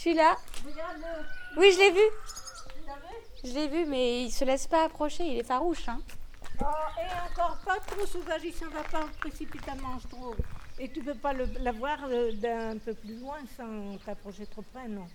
Je suis là. Oui, je l'ai vu. Je l'ai vu, mais il se laisse pas approcher, il est farouche. Hein. Oh, et encore pas trop sauvage, il s'en va pas précipitamment, je trouve. Et tu peux pas le- l'avoir euh, d'un peu plus loin sans t'approcher trop près, non.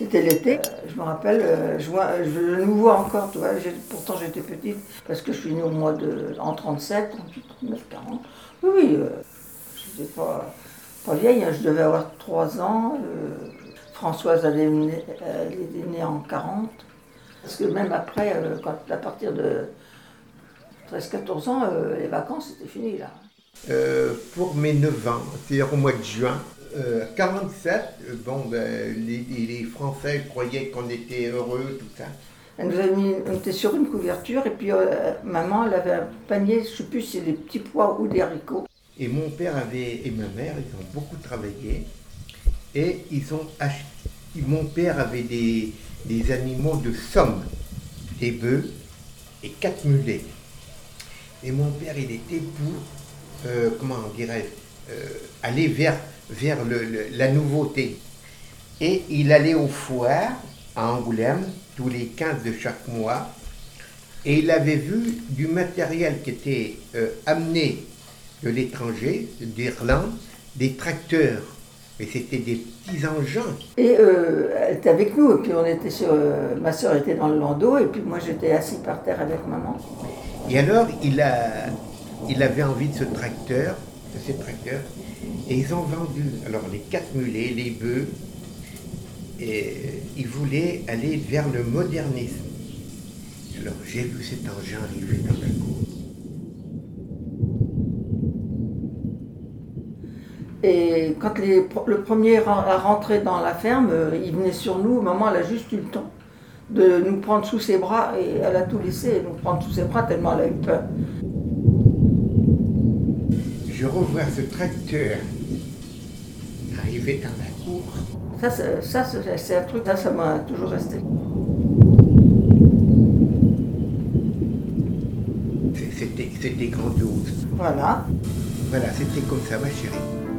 C'était l'été. Je me rappelle, euh, je, je nous vois encore, tu vois. Pourtant, j'étais petite parce que je suis née au mois de. en 37, 38, 39, 40. Oui, oui, euh, je n'étais pas, pas vieille, hein, je devais avoir 3 ans. euh, Françoise, elle est, née, en 40. Parce que même après, euh, à partir de 13-14 ans, les vacances, c'était fini là. Pour mes 9 ans, c'est-à-dire au mois de juin. Euh, 47, euh, bon, ben, les, les Français croyaient qu'on était heureux, tout ça. Elle nous avait mis, on était sur une couverture et puis euh, maman, elle avait un panier, je sais plus si c'est des petits pois ou des haricots. Et mon père avait, et ma mère, ils ont beaucoup travaillé. Et ils ont acheté. Mon père avait des, des animaux de somme, des bœufs et quatre mulets. Et mon père, il était pour, euh, comment dirais-je, euh, aller vers, vers le- le- la nouveauté. Et il allait aux foires à Angoulême tous les 15 de chaque mois. Et il avait vu du matériel qui était euh, amené de l'étranger, d'Irlande, des tracteurs. Et c'était des petits engins. Et euh, elle était avec nous, et puis on était sur. euh, ma soeur était dans le landau, et puis moi j'étais assis par terre avec maman. Et alors, il, a, il avait envie de ce tracteur, de ces tracteurs, et ils ont vendu, alors les quatre mulets, les bœufs, et ils voulaient aller vers le modernisme. Alors j'ai vu cet engin arriver dans la cour. Et quand le premier ren- à rentrer dans la ferme, euh, il venait sur nous, maman elle a juste eu le temps de nous prendre sous ses bras, et elle a tout laissé, nous prendre sous ses bras tellement elle a eu peur. Je revois ce tracteur arriver dans la cour. Ça, c'est- ça c'est un truc, ça, ça m'a toujours resté. C'était c'était grandiose. Voilà. Voilà, c'était comme ça, ma chérie.